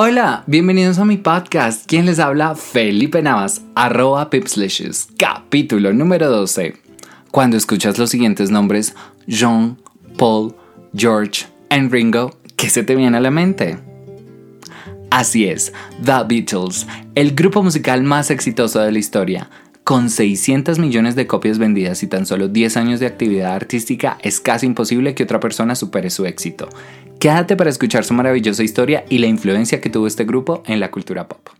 Hola, bienvenidos a mi podcast. ¿Quién les habla? Felipe Navas, arroba Pipslicious, capítulo número 12. Cuando escuchas los siguientes nombres, John, Paul, George y Ringo, ¿qué se te viene a la mente? Así es, The Beatles, el grupo musical más exitoso de la historia. Con 600 millones de copias vendidas y tan solo 10 años de actividad artística, es casi imposible que otra persona supere su éxito. Quédate para escuchar su maravillosa historia y la influencia que tuvo este grupo en la cultura pop.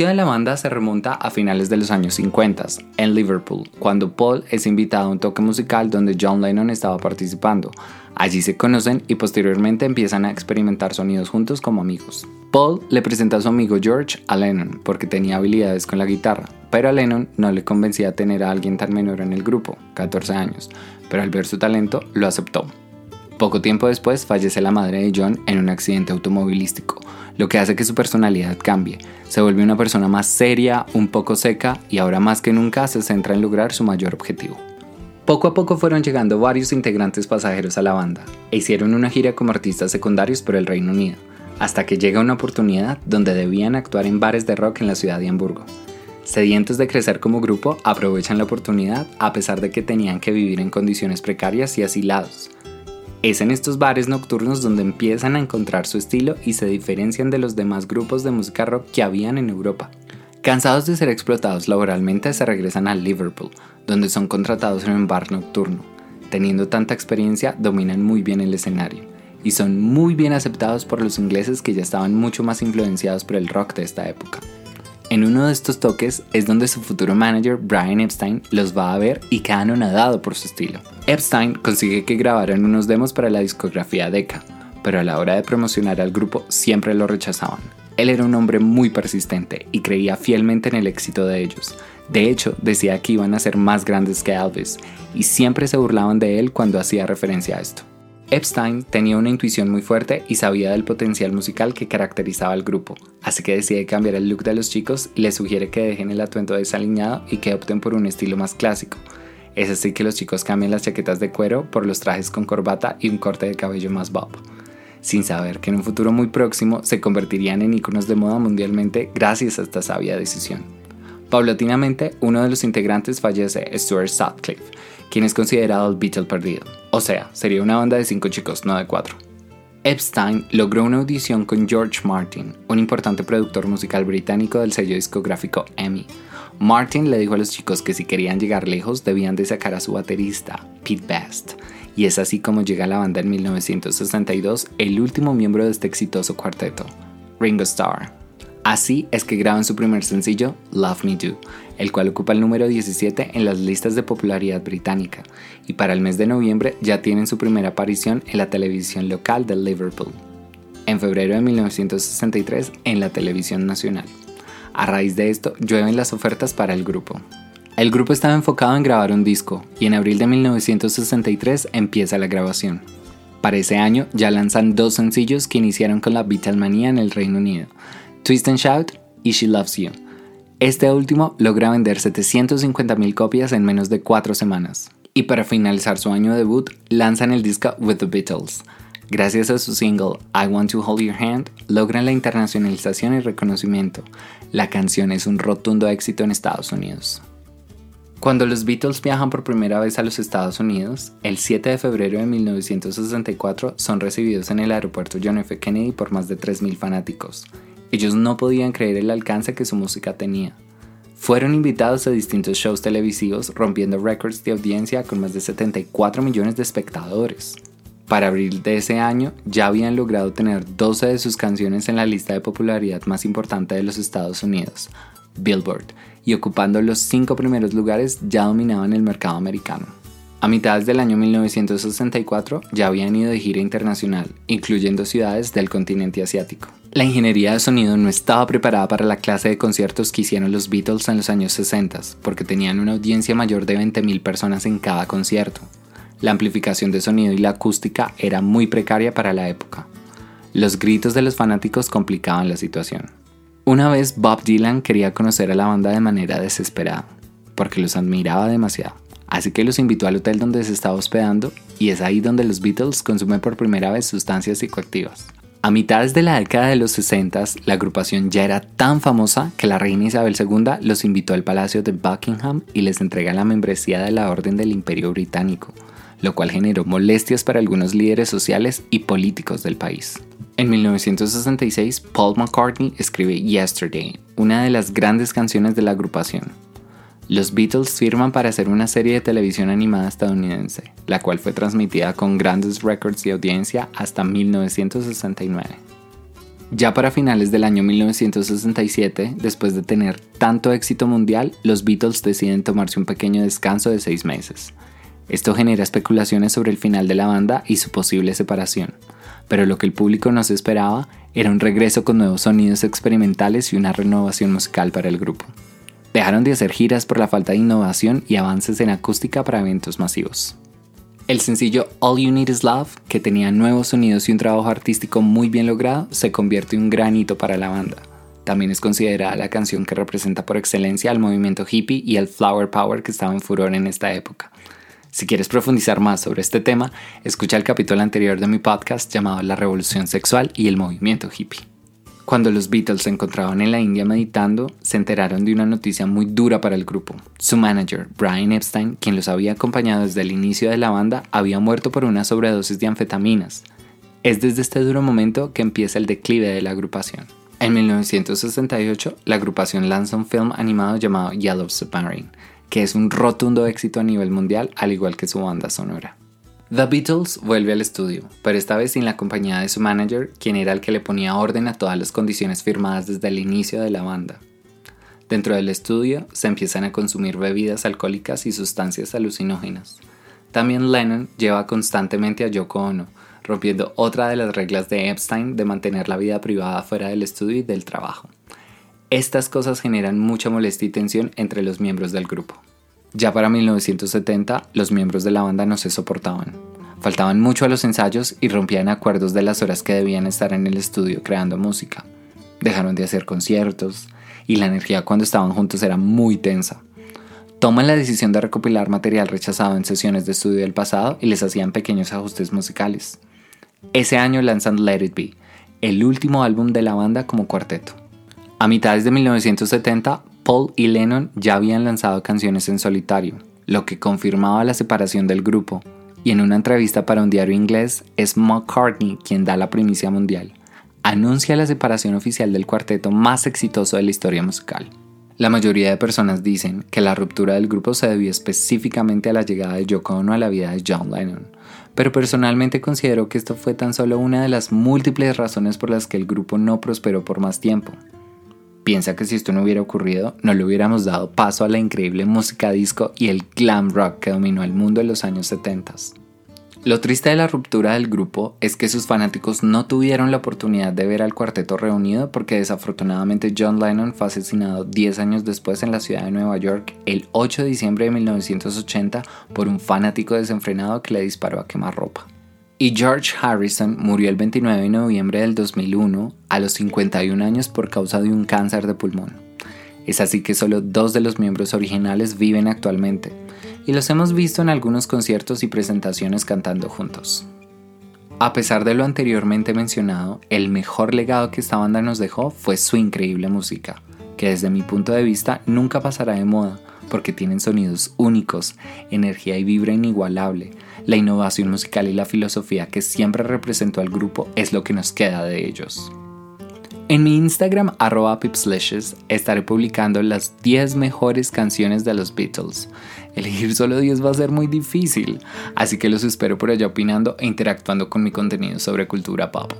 Inicio de la banda se remonta a finales de los años 50 en Liverpool, cuando Paul es invitado a un toque musical donde John Lennon estaba participando. Allí se conocen y posteriormente empiezan a experimentar sonidos juntos como amigos. Paul le presenta a su amigo George a Lennon porque tenía habilidades con la guitarra, pero a Lennon no le convencía tener a alguien tan menor en el grupo, 14 años, pero al ver su talento lo aceptó. Poco tiempo después fallece la madre de John en un accidente automovilístico, lo que hace que su personalidad cambie. Se vuelve una persona más seria, un poco seca y ahora más que nunca se centra en lograr su mayor objetivo. Poco a poco fueron llegando varios integrantes pasajeros a la banda e hicieron una gira como artistas secundarios por el Reino Unido, hasta que llega una oportunidad donde debían actuar en bares de rock en la ciudad de Hamburgo. Sedientos de crecer como grupo, aprovechan la oportunidad a pesar de que tenían que vivir en condiciones precarias y asilados. Es en estos bares nocturnos donde empiezan a encontrar su estilo y se diferencian de los demás grupos de música rock que habían en Europa. Cansados de ser explotados laboralmente, se regresan a Liverpool, donde son contratados en un bar nocturno. Teniendo tanta experiencia, dominan muy bien el escenario y son muy bien aceptados por los ingleses que ya estaban mucho más influenciados por el rock de esta época. En uno de estos toques es donde su futuro manager Brian Epstein los va a ver y queda anonadado por su estilo. Epstein consigue que grabaran unos demos para la discografía Decca, pero a la hora de promocionar al grupo siempre lo rechazaban. Él era un hombre muy persistente y creía fielmente en el éxito de ellos. De hecho, decía que iban a ser más grandes que Elvis y siempre se burlaban de él cuando hacía referencia a esto. Epstein tenía una intuición muy fuerte y sabía del potencial musical que caracterizaba al grupo, así que decide cambiar el look de los chicos y les sugiere que dejen el atuendo desaliñado y que opten por un estilo más clásico. Es así que los chicos cambian las chaquetas de cuero por los trajes con corbata y un corte de cabello más bob, sin saber que en un futuro muy próximo se convertirían en iconos de moda mundialmente gracias a esta sabia decisión. Paulatinamente, uno de los integrantes fallece, Stuart Sutcliffe, quien es considerado el Beatle perdido. O sea, sería una banda de cinco chicos, no de cuatro. Epstein logró una audición con George Martin, un importante productor musical británico del sello discográfico EMI. Martin le dijo a los chicos que si querían llegar lejos debían de sacar a su baterista, Pete Best, y es así como llega a la banda en 1962 el último miembro de este exitoso cuarteto, Ringo Starr. Así es que graban su primer sencillo, Love Me Do, el cual ocupa el número 17 en las listas de popularidad británica, y para el mes de noviembre ya tienen su primera aparición en la televisión local de Liverpool. En febrero de 1963 en la televisión nacional. A raíz de esto, llueven las ofertas para el grupo. El grupo estaba enfocado en grabar un disco y en abril de 1963 empieza la grabación. Para ese año ya lanzan dos sencillos que iniciaron con la Beatlemania en el Reino Unido, Twist and Shout y She Loves You. Este último logra vender 750.000 copias en menos de 4 semanas. Y para finalizar su año debut, lanzan el disco With the Beatles. Gracias a su single I Want to Hold Your Hand, logran la internacionalización y reconocimiento. La canción es un rotundo éxito en Estados Unidos. Cuando los Beatles viajan por primera vez a los Estados Unidos, el 7 de febrero de 1964 son recibidos en el aeropuerto John F. Kennedy por más de 3.000 fanáticos. Ellos no podían creer el alcance que su música tenía. Fueron invitados a distintos shows televisivos rompiendo récords de audiencia con más de 74 millones de espectadores. Para abril de ese año ya habían logrado tener 12 de sus canciones en la lista de popularidad más importante de los Estados Unidos, Billboard, y ocupando los cinco primeros lugares ya dominaban el mercado americano. A mitad del año 1964 ya habían ido de gira internacional, incluyendo ciudades del continente asiático. La ingeniería de sonido no estaba preparada para la clase de conciertos que hicieron los Beatles en los años 60, porque tenían una audiencia mayor de 20.000 personas en cada concierto. La amplificación de sonido y la acústica era muy precaria para la época. Los gritos de los fanáticos complicaban la situación. Una vez Bob Dylan quería conocer a la banda de manera desesperada, porque los admiraba demasiado. Así que los invitó al hotel donde se estaba hospedando y es ahí donde los Beatles consumen por primera vez sustancias psicoactivas. A mitades de la década de los 60, la agrupación ya era tan famosa que la reina Isabel II los invitó al Palacio de Buckingham y les entrega la membresía de la Orden del Imperio Británico, lo cual generó molestias para algunos líderes sociales y políticos del país. En 1966, Paul McCartney escribe Yesterday, una de las grandes canciones de la agrupación. Los Beatles firman para hacer una serie de televisión animada estadounidense, la cual fue transmitida con grandes récords de audiencia hasta 1969. Ya para finales del año 1967, después de tener tanto éxito mundial, los Beatles deciden tomarse un pequeño descanso de seis meses. Esto genera especulaciones sobre el final de la banda y su posible separación, pero lo que el público no se esperaba era un regreso con nuevos sonidos experimentales y una renovación musical para el grupo. Dejaron de hacer giras por la falta de innovación y avances en acústica para eventos masivos. El sencillo All You Need Is Love, que tenía nuevos sonidos y un trabajo artístico muy bien logrado, se convierte en un gran hito para la banda. También es considerada la canción que representa por excelencia al movimiento hippie y el flower power que estaba en furor en esta época. Si quieres profundizar más sobre este tema, escucha el capítulo anterior de mi podcast llamado La Revolución Sexual y el Movimiento Hippie. Cuando los Beatles se encontraban en la India meditando, se enteraron de una noticia muy dura para el grupo. Su manager, Brian Epstein, quien los había acompañado desde el inicio de la banda, había muerto por una sobredosis de anfetaminas. Es desde este duro momento que empieza el declive de la agrupación. En 1968, la agrupación lanza un film animado llamado Yellow Submarine, que es un rotundo éxito a nivel mundial, al igual que su banda sonora. The Beatles vuelve al estudio, pero esta vez sin la compañía de su manager, quien era el que le ponía orden a todas las condiciones firmadas desde el inicio de la banda. Dentro del estudio se empiezan a consumir bebidas alcohólicas y sustancias alucinógenas. También Lennon lleva constantemente a Yoko Ono, rompiendo otra de las reglas de Epstein de mantener la vida privada fuera del estudio y del trabajo. Estas cosas generan mucha molestia y tensión entre los miembros del grupo. Ya para 1970, los miembros de la banda no se soportaban. Faltaban mucho a los ensayos y rompían acuerdos de las horas que debían estar en el estudio creando música. Dejaron de hacer conciertos y la energía cuando estaban juntos era muy tensa. Toman la decisión de recopilar material rechazado en sesiones de estudio del pasado y les hacían pequeños ajustes musicales. Ese año lanzan Let It Be, el último álbum de la banda como cuarteto. A mitades de 1970, Paul y Lennon ya habían lanzado canciones en solitario, lo que confirmaba la separación del grupo, y en una entrevista para un diario inglés es McCartney quien da la primicia mundial. Anuncia la separación oficial del cuarteto más exitoso de la historia musical. La mayoría de personas dicen que la ruptura del grupo se debió específicamente a la llegada de Yoko Ono a la vida de John Lennon, pero personalmente considero que esto fue tan solo una de las múltiples razones por las que el grupo no prosperó por más tiempo. Piensa que si esto no hubiera ocurrido, no le hubiéramos dado paso a la increíble música disco y el glam rock que dominó el mundo en los años 70. Lo triste de la ruptura del grupo es que sus fanáticos no tuvieron la oportunidad de ver al cuarteto reunido porque desafortunadamente John Lennon fue asesinado 10 años después en la ciudad de Nueva York el 8 de diciembre de 1980 por un fanático desenfrenado que le disparó a quemarropa y George Harrison murió el 29 de noviembre del 2001 a los 51 años por causa de un cáncer de pulmón. Es así que solo dos de los miembros originales viven actualmente y los hemos visto en algunos conciertos y presentaciones cantando juntos. A pesar de lo anteriormente mencionado, el mejor legado que esta banda nos dejó fue su increíble música, que desde mi punto de vista nunca pasará de moda, porque tienen sonidos únicos, energía y vibra inigualable. La innovación musical y la filosofía que siempre representó al grupo es lo que nos queda de ellos. En mi Instagram, arroba pipslishes, estaré publicando las 10 mejores canciones de los Beatles. Elegir solo 10 va a ser muy difícil, así que los espero por allá opinando e interactuando con mi contenido sobre cultura pop.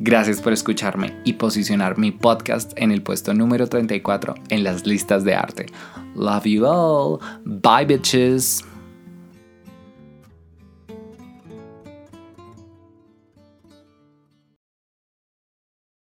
Gracias por escucharme y posicionar mi podcast en el puesto número 34 en las listas de arte. Love you all. Bye bitches.